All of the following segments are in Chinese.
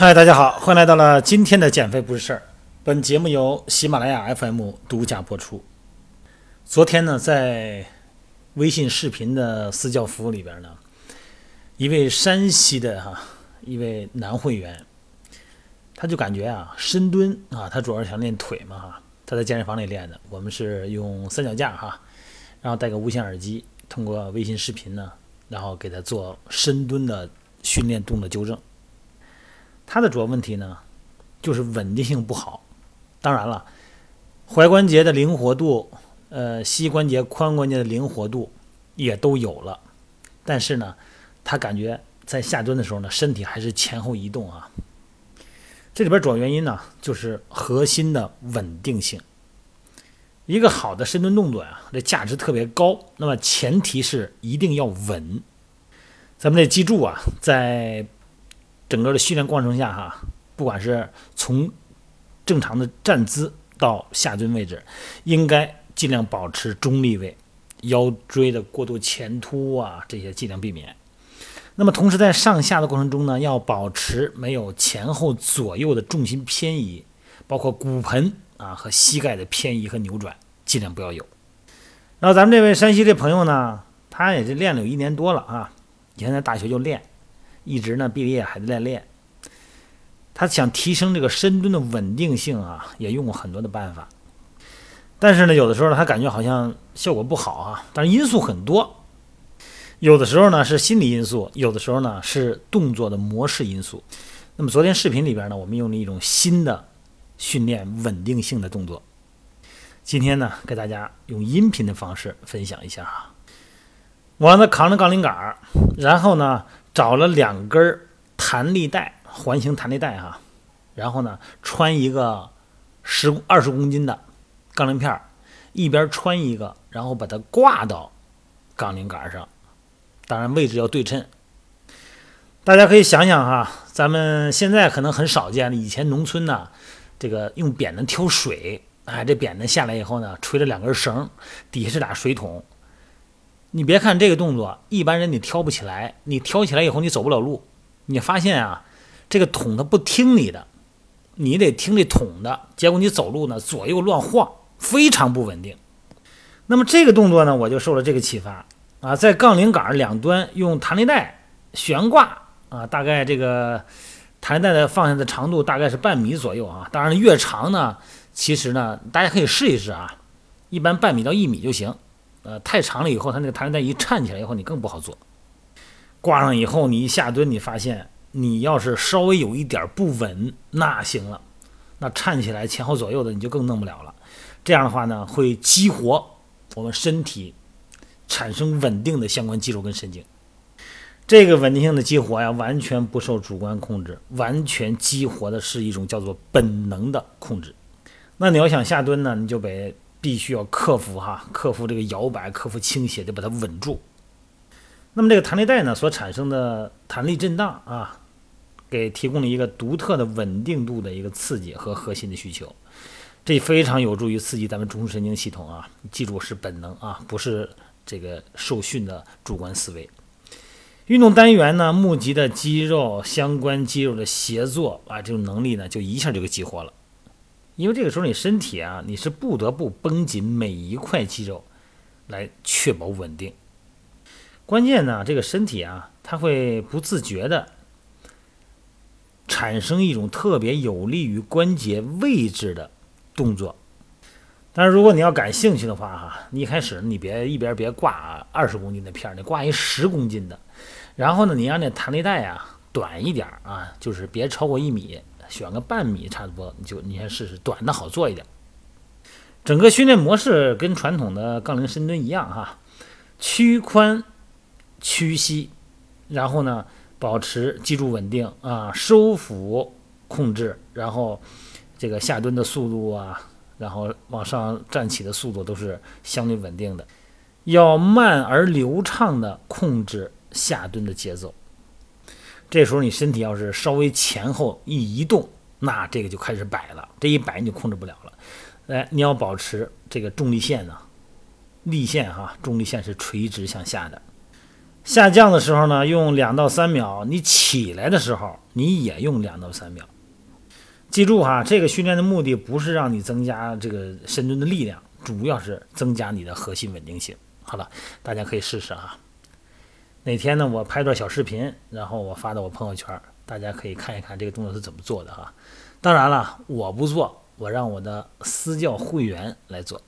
嗨，大家好，欢迎来到了今天的减肥不是事儿。本节目由喜马拉雅 FM 独家播出。昨天呢，在微信视频的私教服务里边呢，一位山西的哈一位男会员，他就感觉啊，深蹲啊，他主要是想练腿嘛哈，他在健身房里练的。我们是用三脚架哈，然后带个无线耳机，通过微信视频呢，然后给他做深蹲的训练动作纠正。它的主要问题呢，就是稳定性不好。当然了，踝关节的灵活度，呃，膝关节、髋关节的灵活度也都有了，但是呢，他感觉在下蹲的时候呢，身体还是前后移动啊。这里边主要原因呢，就是核心的稳定性。一个好的深蹲动作呀，这价值特别高。那么前提是一定要稳。咱们得记住啊，在整个的训练过程下，哈，不管是从正常的站姿到下蹲位置，应该尽量保持中立位，腰椎的过度前凸啊，这些尽量避免。那么同时在上下的过程中呢，要保持没有前后左右的重心偏移，包括骨盆啊和膝盖的偏移和扭转，尽量不要有。然后咱们这位山西这朋友呢，他也是练了有一年多了啊，以前在大学就练。一直呢，毕业还在练。他想提升这个深蹲的稳定性啊，也用过很多的办法。但是呢，有的时候呢，他感觉好像效果不好啊。但是因素很多，有的时候呢是心理因素，有的时候呢是动作的模式因素。那么昨天视频里边呢，我们用了一种新的训练稳定性的动作。今天呢，给大家用音频的方式分享一下啊。我让他扛着杠铃杆儿，然后呢。找了两根弹力带，环形弹力带哈，然后呢，穿一个十二十公斤的杠铃片儿，一边穿一个，然后把它挂到杠铃杆上，当然位置要对称。大家可以想想哈，咱们现在可能很少见了，以前农村呢，这个用扁担挑水，哎，这扁担下来以后呢，垂着两根绳，底下是俩水桶。你别看这个动作，一般人你挑不起来。你挑起来以后，你走不了路。你发现啊，这个桶它不听你的，你得听这桶的。结果你走路呢，左右乱晃，非常不稳定。那么这个动作呢，我就受了这个启发啊，在杠铃杆两端用弹力带悬挂啊，大概这个弹力带的放下的长度大概是半米左右啊。当然越长呢，其实呢，大家可以试一试啊，一般半米到一米就行。呃，太长了以后，它那个弹力带一颤起来以后，你更不好做。挂上以后，你一下蹲，你发现你要是稍微有一点不稳，那行了，那颤起来前后左右的你就更弄不了了。这样的话呢，会激活我们身体产生稳定的相关肌肉跟神经。这个稳定性的激活呀，完全不受主观控制，完全激活的是一种叫做本能的控制。那你要想下蹲呢，你就得。必须要克服哈，克服这个摇摆，克服倾斜，就把它稳住。那么这个弹力带呢，所产生的弹力震荡啊，给提供了一个独特的稳定度的一个刺激和核心的需求，这非常有助于刺激咱们中枢神经系统啊。记住是本能啊，不是这个受训的主观思维。运动单元呢，募集的肌肉相关肌肉的协作啊，这种能力呢，就一下就给激活了。因为这个时候你身体啊，你是不得不绷紧每一块肌肉，来确保稳定。关键呢，这个身体啊，它会不自觉的产生一种特别有利于关节位置的动作。但是如果你要感兴趣的话哈，你一开始你别一边别挂二十公斤的片儿，你挂一十公斤的，然后呢，你让那弹力带啊短一点啊，就是别超过一米。选个半米差不多，你就你先试试短的好做一点。整个训练模式跟传统的杠铃深蹲一样哈，屈髋屈膝，然后呢保持脊柱稳定啊，收腹控制，然后这个下蹲的速度啊，然后往上站起的速度都是相对稳定的，要慢而流畅的控制下蹲的节奏。这时候你身体要是稍微前后一移动，那这个就开始摆了。这一摆你就控制不了了。哎，你要保持这个重力线呢，力线哈，重力线是垂直向下的。下降的时候呢，用两到三秒；你起来的时候，你也用两到三秒。记住哈，这个训练的目的不是让你增加这个深蹲的力量，主要是增加你的核心稳定性。好了，大家可以试试啊。哪天呢，我拍段小视频，然后我发到我朋友圈，大家可以看一看这个动作是怎么做的哈。当然了，我不做，我让我的私教会员来做。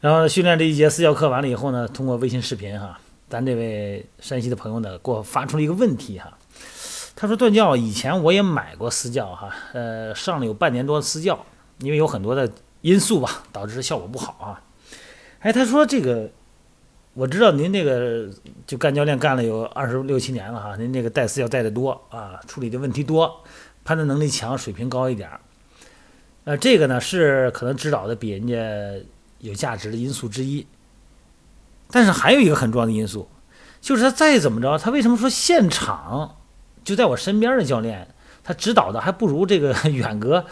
然后训练这一节私教课完了以后呢，通过微信视频哈，咱这位山西的朋友呢给我发出了一个问题哈。他说：“段教，以前我也买过私教哈，呃，上了有半年多私教，因为有很多的因素吧，导致效果不好啊。哎，他说这个，我知道您这个就干教练干了有二十六七年了哈，您这个带私教带的多啊，处理的问题多，判断能力强，水平高一点儿。呃，这个呢是可能指导的比人家有价值的因素之一。但是还有一个很重要的因素，就是他再怎么着，他为什么说现场？”就在我身边的教练，他指导的还不如这个远隔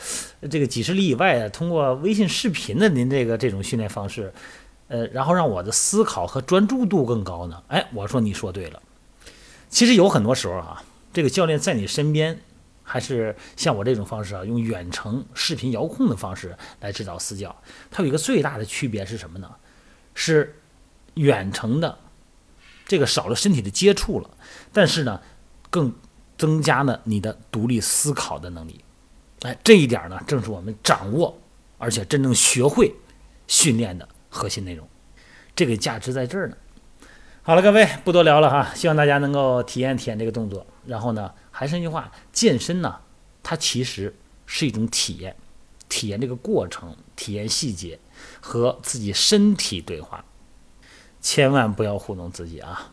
这个几十里以外，通过微信视频的您这个这种训练方式，呃，然后让我的思考和专注度更高呢？哎，我说你说对了。其实有很多时候啊，这个教练在你身边，还是像我这种方式啊，用远程视频遥控的方式来指导私教，它有一个最大的区别是什么呢？是远程的这个少了身体的接触了，但是呢，更。增加了你的独立思考的能力，哎，这一点呢，正是我们掌握而且真正学会训练的核心内容，这个价值在这儿呢。好了，各位不多聊了哈，希望大家能够体验体验这个动作。然后呢，还是那句话，健身呢，它其实是一种体验，体验这个过程，体验细节，和自己身体对话，千万不要糊弄自己啊。